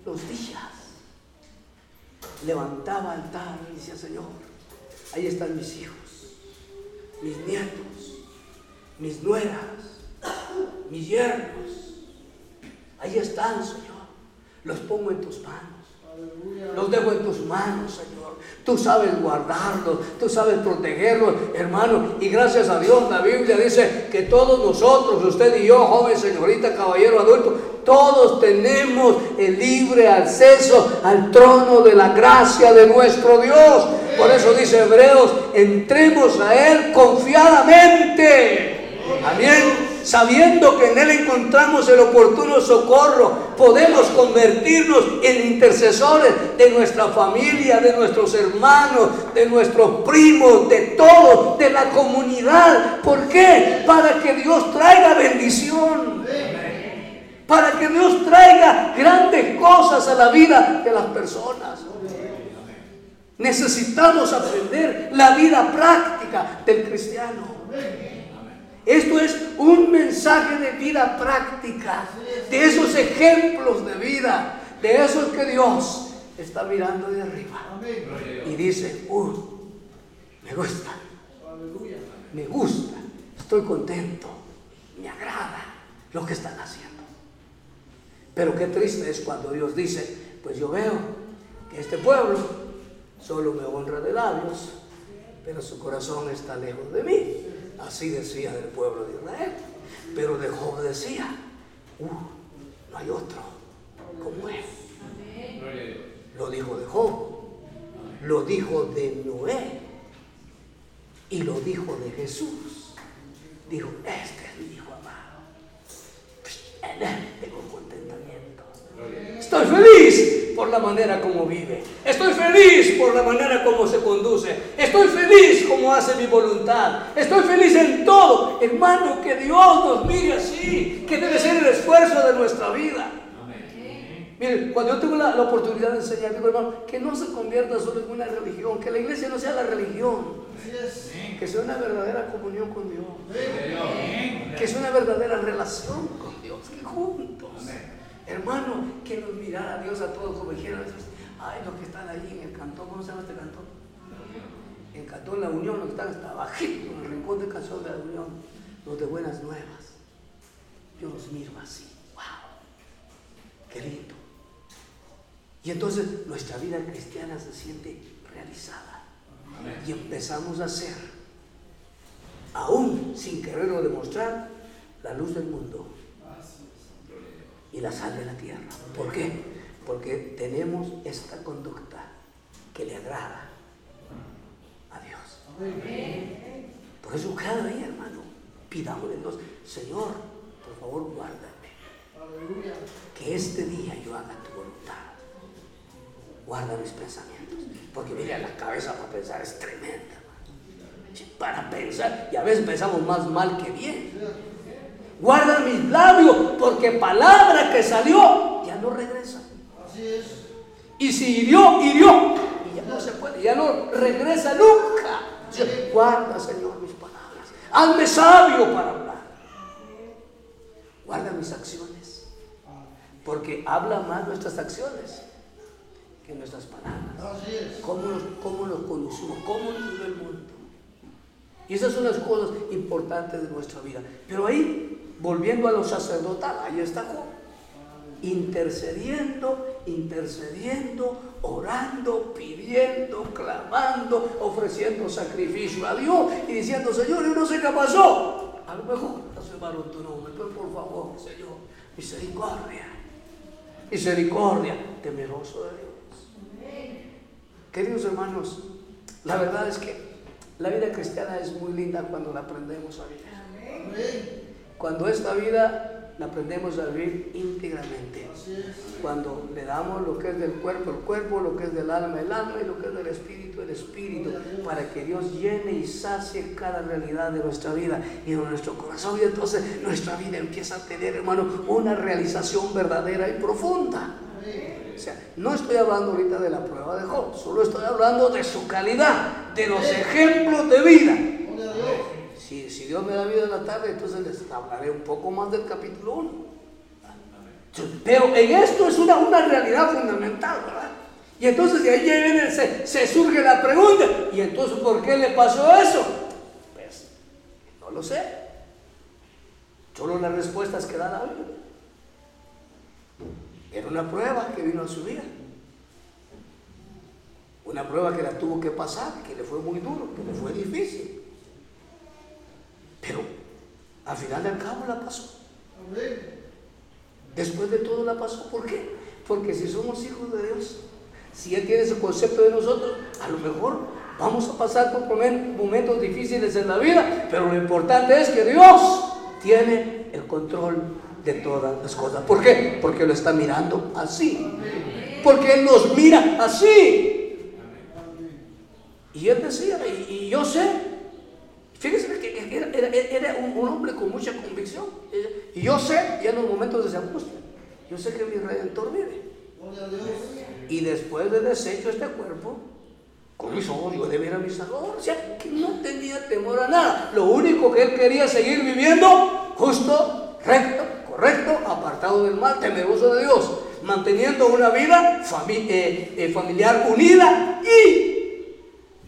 los días levantaba altar y decía, Señor, ahí están mis hijos, mis nietos, mis nueras, mis yernos. Ahí están, Señor. Los pongo en tus manos. Los dejo en tus manos, Señor. Tú sabes guardarlos, tú sabes protegerlos, hermano. Y gracias a Dios, la Biblia dice que todos nosotros, usted y yo, joven, señorita, caballero, adulto, todos tenemos el libre acceso al trono de la gracia de nuestro Dios. Por eso dice Hebreos, entremos a Él confiadamente. Amén sabiendo que en Él encontramos el oportuno socorro, podemos convertirnos en intercesores de nuestra familia, de nuestros hermanos, de nuestros primos, de todos, de la comunidad. ¿Por qué? Para que Dios traiga bendición. Para que Dios traiga grandes cosas a la vida de las personas. Necesitamos aprender la vida práctica del cristiano. Esto es un mensaje de vida práctica, de esos ejemplos de vida, de esos que Dios está mirando de arriba y dice, uh, me gusta, me gusta, estoy contento, me agrada lo que están haciendo. Pero qué triste es cuando Dios dice, pues yo veo que este pueblo solo me honra de labios, pero su corazón está lejos de mí. Así decía del pueblo de Israel. Pero de Job decía, uh, no hay otro como él. Lo dijo de Job, lo dijo de Noé y lo dijo de Jesús. Dijo, este es mi hijo amado. En él tengo contentamiento. Estoy feliz por la manera como vive. Estoy feliz por la manera como se conduce. Estoy feliz como hace mi voluntad. Estoy feliz en todo. Hermano, que Dios nos mire así, que debe ser el esfuerzo de nuestra vida. Miren, cuando yo tengo la, oportunidad de enseñar, digo hermano, que no se convierta solo en una religión, que la iglesia no sea la religión, que sea una verdadera comunión con Dios, que sea una verdadera relación con Dios, que juntos, hermano, que nos mirara a Dios a todos como dijeron, ay, los que están allí en el cantón, ¿cómo se llama este cantón? El cantón La Unión, los que están hasta bajito, en el rincón de canción de la Unión, los de buenas nuevas. Yo los miro así, wow, qué lindo. Y entonces nuestra vida cristiana se siente realizada. Y empezamos a ser, aún sin quererlo demostrar, la luz del mundo y la sal de la tierra. ¿Por qué? Porque tenemos esta conducta que le agrada a Dios. Por eso cada día, hermano, pidámosle a Dios, Señor, por favor, guárdame. Que este día yo haga tu voluntad guarda mis pensamientos. Porque mira, la cabeza para pensar es tremenda. Para pensar, y a veces pensamos más mal que bien. Guarda mis labios, porque palabra que salió ya no regresa. Así es. Y si hirió, hirió. Y ya no se puede, ya no regresa nunca. Guarda, Señor, mis palabras. Hazme sabio para hablar. Guarda mis acciones. Porque habla más nuestras acciones que nuestras palabras. ¿Cómo nos, cómo nos conducimos? ¿Cómo nos el mundo? Y esas son las cosas importantes de nuestra vida. Pero ahí, volviendo a lo sacerdotal, ahí está Job. Intercediendo, intercediendo, orando, pidiendo, clamando, ofreciendo sacrificio a Dios y diciendo, Señor, yo no sé qué pasó. A lo mejor no se tu nombre, pero por favor, Señor, misericordia, misericordia, temeroso de Dios. Queridos hermanos, la verdad es que la vida cristiana es muy linda cuando la aprendemos a vivir. Cuando esta vida la aprendemos a vivir íntegramente. Cuando le damos lo que es del cuerpo el cuerpo, lo que es del alma el alma y lo que es del espíritu el espíritu, para que Dios llene y sacie cada realidad de nuestra vida y de nuestro corazón. Y entonces nuestra vida empieza a tener, hermano, una realización verdadera y profunda. O sea, no estoy hablando ahorita de la prueba de Job, solo estoy hablando de su calidad, de los ejemplos de vida. Si, Dios me da vida en la tarde, entonces les hablaré un poco más del capítulo 1. Pero en esto es una, una realidad fundamental, ¿verdad? Y entonces de ahí se, se, surge la pregunta, ¿y entonces por qué le pasó eso? Pues no lo sé. Solo las respuestas que da la Biblia. Era una prueba que vino a su vida. Una prueba que la tuvo que pasar, que le fue muy duro, que le fue difícil. Pero al final del cabo la pasó. Después de todo la pasó. ¿Por qué? Porque si somos hijos de Dios, si Él tiene ese concepto de nosotros, a lo mejor vamos a pasar por momentos difíciles en la vida, pero lo importante es que Dios tiene el control de todas las cosas. ¿Por qué? Porque lo está mirando así. Porque Él nos mira así. Y Él decía, y, yo sé, fíjese que era, un, hombre con mucha convicción. Y yo sé, y en los momentos de angustia, yo sé que mi redentor vive. Y después de deshecho este cuerpo, con mis ojos yo de ver a mi Salvador. O sea, que no tenía temor a nada. Lo único que él quería seguir viviendo, justo, recto, correcto, apartado del mal, temeroso de Dios, manteniendo una vida eh, eh, familiar unida y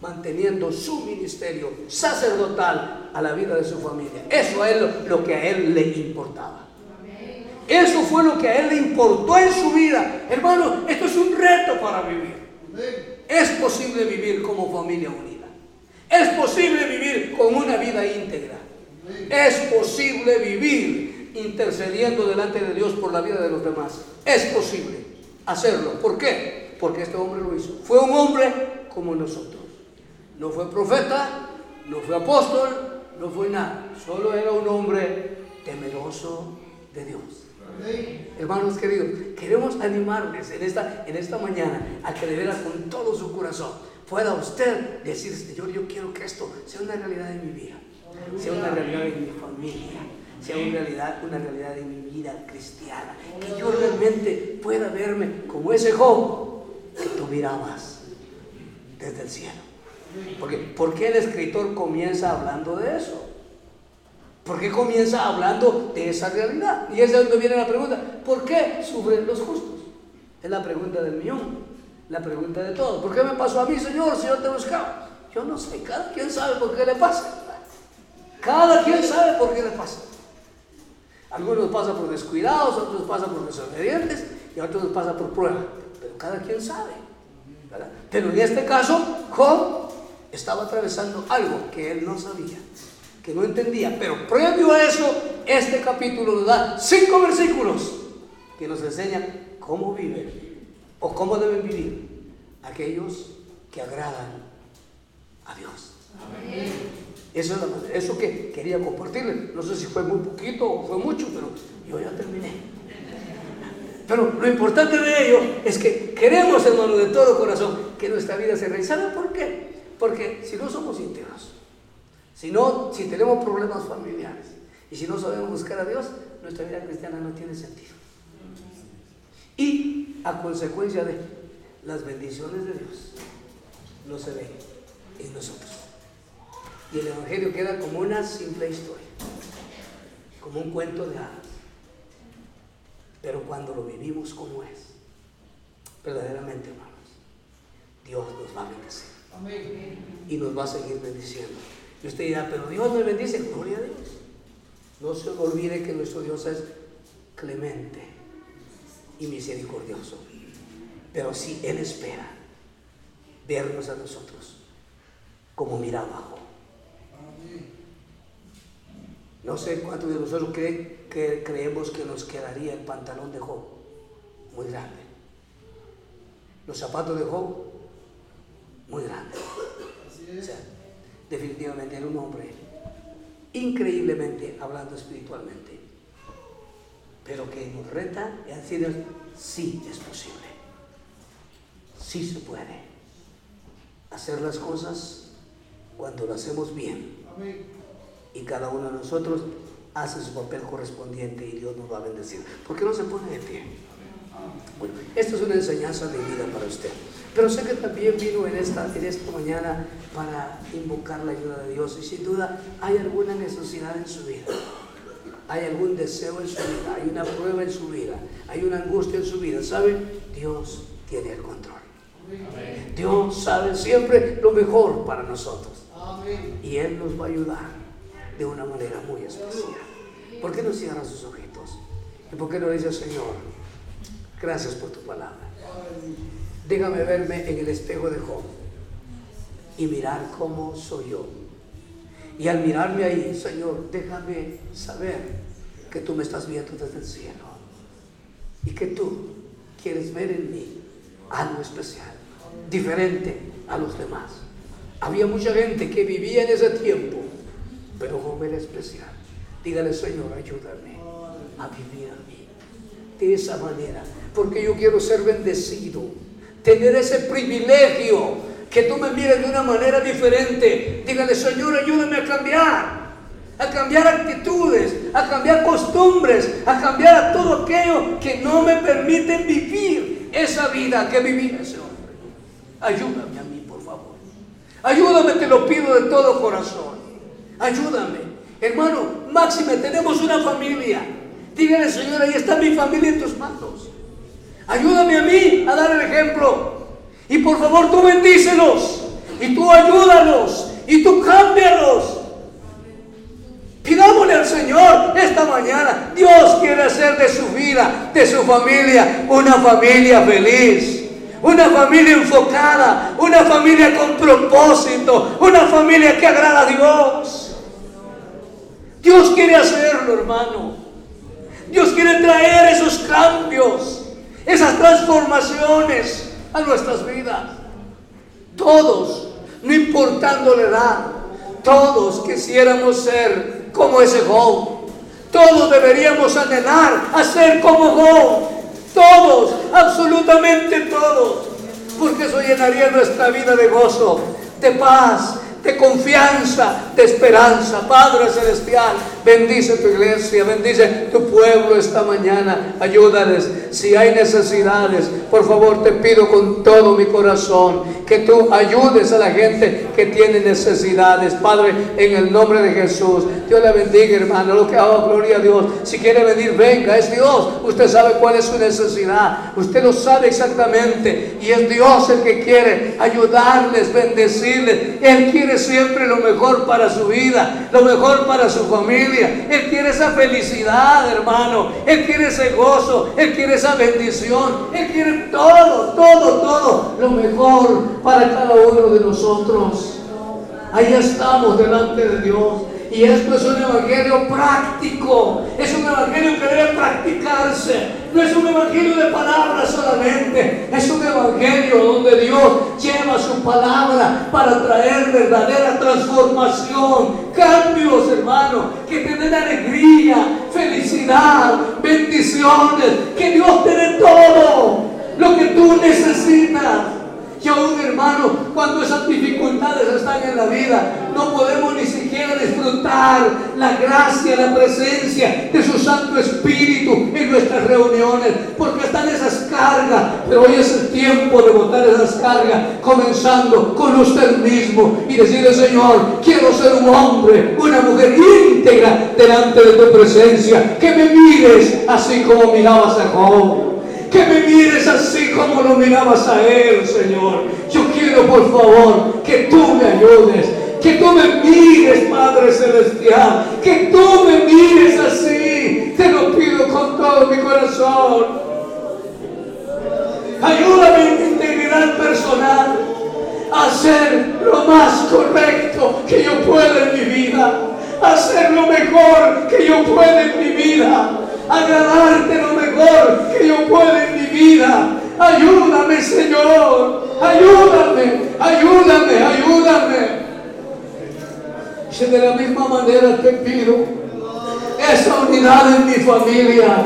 manteniendo su ministerio sacerdotal a la vida de su familia. Eso es lo, lo que a él le importaba. Eso fue lo que a él le importó en su vida. Hermano, esto es un reto para vivir. Es posible vivir como familia unida. Es posible vivir con una vida íntegra. Es posible vivir intercediendo delante de Dios por la vida de los demás. Es posible hacerlo. ¿Por qué? Porque este hombre lo hizo. Fue un hombre como nosotros. No fue profeta, no fue apóstol, no fue nada. Solo era un hombre temeroso de Dios. Hermanos queridos, queremos animarles en esta, en esta mañana a que de veras con todo su corazón pueda usted decir, Señor, yo quiero que esto sea una realidad en mi vida, sea una realidad en mi familia, sea una realidad, una realidad en mi vida cristiana, que yo realmente pueda verme como ese Job que tú mirabas desde el cielo. Porque, ¿Por qué el escritor comienza hablando de eso? ¿Por qué comienza hablando de esa realidad? Y es de donde viene la pregunta, ¿por qué sufren los justos? Es la pregunta del millón, la pregunta de todos. ¿Por qué me pasó a mí, Señor, si yo te buscaba? Yo no sé, cada quien sabe por qué le pasa. Cada quien sabe por qué le pasa. Algunos pasan por descuidados, otros pasan por desobedientes y otros pasan por prueba. Pero cada quien sabe. Pero en este caso, Job estaba atravesando algo que él no sabía que no entendía. Pero previo a eso, este capítulo nos da cinco versículos que nos enseñan cómo viven o cómo deben vivir aquellos que agradan a Dios. Eso es eso que quería compartirles. No sé si fue muy poquito o fue mucho, pero yo ya terminé. Pero lo importante de ello es que queremos, hermano, de todo corazón, que nuestra vida se realice. por qué? Porque si no somos íntegros, si no, si tenemos problemas familiares y si no sabemos buscar a Dios, nuestra vida cristiana no tiene sentido. Y a consecuencia de las bendiciones de Dios, no se ven en nosotros. Y el Evangelio queda como una simple historia, como un cuento de hadas. Pero cuando lo vivimos como es, verdaderamente hermanos, Dios nos va a bendecir. Y nos va a seguir bendiciendo. Y usted dirá, pero Dios me bendice, gloria a Dios. No se olvide que nuestro Dios es clemente y misericordioso. Pero si Él espera vernos a nosotros como mira abajo. No sé cuántos de nosotros creemos que nos quedaría el pantalón de Job muy grande. Los zapatos de Job muy grandes definitivamente era un hombre increíblemente hablando espiritualmente, pero que nos reta y decir, sí es posible, sí se puede hacer las cosas cuando lo hacemos bien. Y cada uno de nosotros hace su papel correspondiente y Dios nos va a bendecir. ¿Por qué no se pone de pie? Bueno, esto es una enseñanza de vida para usted. Pero sé que también vino en esta, en esta mañana para invocar la ayuda de Dios. Y sin duda hay alguna necesidad en su vida. Hay algún deseo en su vida. Hay una prueba en su vida. Hay una angustia en su vida. ¿Sabe? Dios tiene el control. Dios sabe siempre lo mejor para nosotros. Y Él nos va a ayudar de una manera muy especial. ¿Por qué no cierra sus ojitos? ¿Y por qué no dice, Señor, gracias por tu palabra? Déjame verme en el espejo de Job y mirar cómo soy yo. Y al mirarme ahí, Señor, déjame saber que tú me estás viendo desde el cielo y que tú quieres ver en mí algo especial, diferente a los demás. Había mucha gente que vivía en ese tiempo, pero Job era especial. Dígale, Señor, ayúdame a vivir a mí de esa manera, porque yo quiero ser bendecido tener ese privilegio, que tú me mires de una manera diferente. Dígale, Señor, ayúdame a cambiar, a cambiar actitudes, a cambiar costumbres, a cambiar todo aquello que no me permite vivir esa vida que viví ese hombre. Ayúdame a mí, por favor. Ayúdame, te lo pido de todo corazón. Ayúdame. Hermano, Máxime, tenemos una familia. Dígale, Señor, ahí está mi familia en tus manos. Ayúdame a mí a dar el ejemplo. Y por favor, tú bendícelos. Y tú ayúdalos. Y tú cámbialos. Pidámosle al Señor esta mañana. Dios quiere hacer de su vida, de su familia, una familia feliz. Una familia enfocada, una familia con propósito, una familia que agrada a Dios. Dios quiere hacerlo, hermano. Dios quiere traer esos cambios, esas transformaciones a nuestras vidas. Todos, no importando la edad, todos quisiéramos ser como ese Job. Todos deberíamos anhelar a ser como Job. Todos, absolutamente todos. Porque eso llenaría nuestra vida de gozo, de paz, de confianza, de esperanza. Padre Celestial, bendice tu iglesia, bendice tu pueblo esta mañana. Ayúdales. Si hay necesidades, por favor te pido con todo mi corazón que tú ayudes a la gente que tiene necesidades. Padre, en el nombre de Jesús. Dios le bendiga, hermano. Lo que haga, gloria a Dios. Si quiere venir, venga. Es Dios. Usted sabe cuál es su necesidad. Usted lo sabe exactamente. Y es Dios el que quiere ayudarles, bendecirles. Él quiere siempre lo mejor para su vida, lo mejor para su familia. Él quiere esa felicidad, hermano. Él quiere ese gozo. Él quiere esa bendición. Él quiere todo, todo, todo. Lo mejor para cada uno de nosotros. Ahí estamos delante de Dios. Y esto es un evangelio práctico, es un evangelio que debe practicarse, no es un evangelio de palabras solamente, es un evangelio donde Dios lleva su palabra para traer verdadera transformación, cambios, hermano, que te den alegría, felicidad, bendiciones, que Dios te dé todo lo que tú necesitas. Y aún hermano, cuando esas dificultades están en la vida, no podemos ni siquiera la gracia, la presencia de su Santo Espíritu en nuestras reuniones, porque están esas cargas. Pero hoy es el tiempo de botar esas cargas, comenzando con usted mismo y decirle, Señor, quiero ser un hombre, una mujer íntegra delante de tu presencia, que me mires así como mirabas a Job que me mires así como lo mirabas a Él, Señor. Yo quiero, por favor, que tú me ayudes, que tú me mires, Padre Celestial, que tú me mires así. Te lo pido con todo mi corazón. Ayúdame en mi integridad personal a hacer lo más correcto que yo pueda en mi vida, a hacer lo mejor que yo pueda en mi vida agradarte lo mejor que yo pueda en mi vida. Ayúdame, Señor. Ayúdame, ayúdame, ayúdame. De la misma manera te pido esa unidad en mi familia,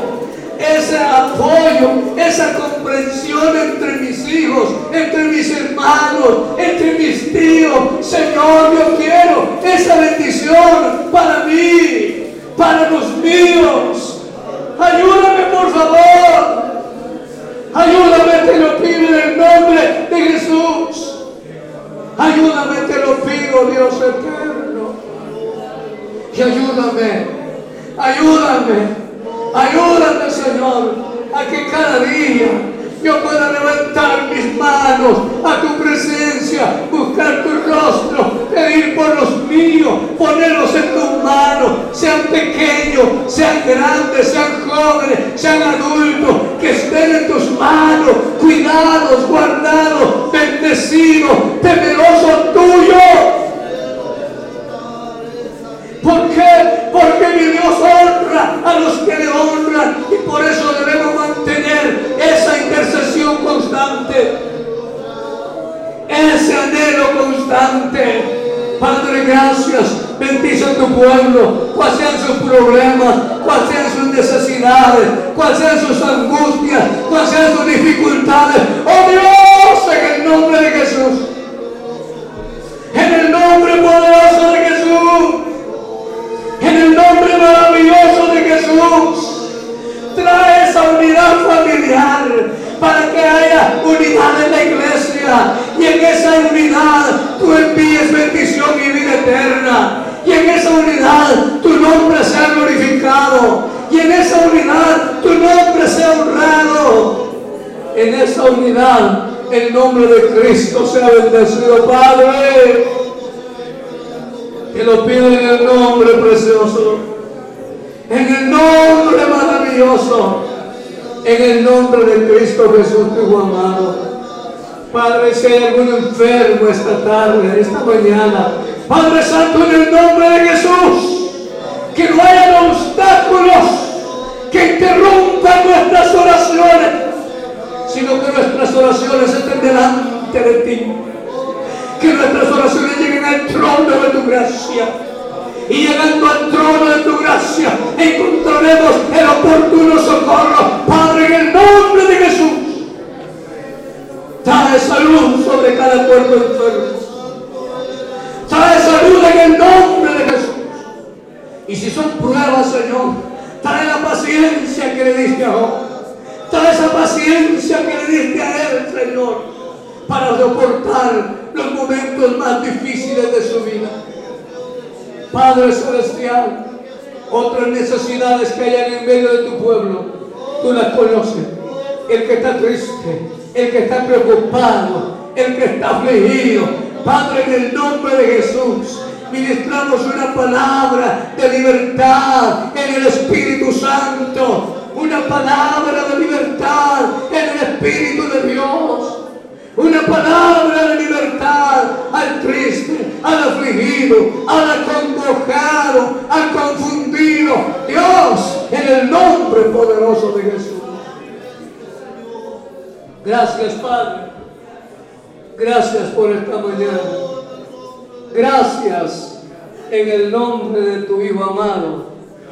ese apoyo, esa comprensión entre mis hijos, entre mis hermanos, entre mis tíos. Señor, yo quiero esa bendición para mí, para los míos. Ayúdame, por favor. Ayúdame, te lo pido en el nombre de Jesús. Ayúdame, te lo pido, Dios eterno. Y ayúdame, ayúdame, ayúdame, Señor, a que cada día yo pueda levantar mis manos a tu presencia, buscar tu rostro, pedir por los míos, ponerlos en tus manos, sean pequeños, sean grandes, sean jóvenes, sean adultos, que estén en tus manos, cuidados, guardados, bendecidos, temerosos tuyos. ¿Por qué? Porque mi Dios honra a los que le honran y por eso debemos mantener esa intercesión constante, ese anhelo constante. Padre, gracias. Bendice a tu pueblo, cuáles sean sus problemas, cuáles sean sus necesidades, cuáles sean sus angustias, cuáles sean sus dificultades. Oh hay algún enfermo esta tarde, esta mañana, Padre Santo, en el nombre de Jesús, que no haya obstáculos que interrumpan nuestras oraciones, sino que nuestras oraciones estén delante de ti. Que nuestras oraciones lleguen al trono de tu gracia. Y llegando al trono de tu gracia, encontraremos el oportuno socorro. Padre, en el nombre de Jesús. Trae salud sobre cada cuerpo enfermo. Trae salud en el nombre de Jesús. Y si son pruebas, Señor, trae la paciencia que le diste a Job. Trae esa paciencia que le diste a él, Señor, para soportar los momentos más difíciles de su vida. Padre Celestial, otras necesidades que hayan en medio de tu pueblo, tú las conoces. El que está triste, el que está preocupado, el que está afligido. Padre, en el nombre de Jesús, ministramos una palabra de libertad en el Espíritu Santo. Una palabra de libertad en el Espíritu de Dios. Una palabra de libertad al triste, al afligido, al acongojado, al confundido. Dios, en el nombre poderoso de Jesús. Gracias, Padre. Gracias por esta mañana. Gracias en el nombre de tu Hijo amado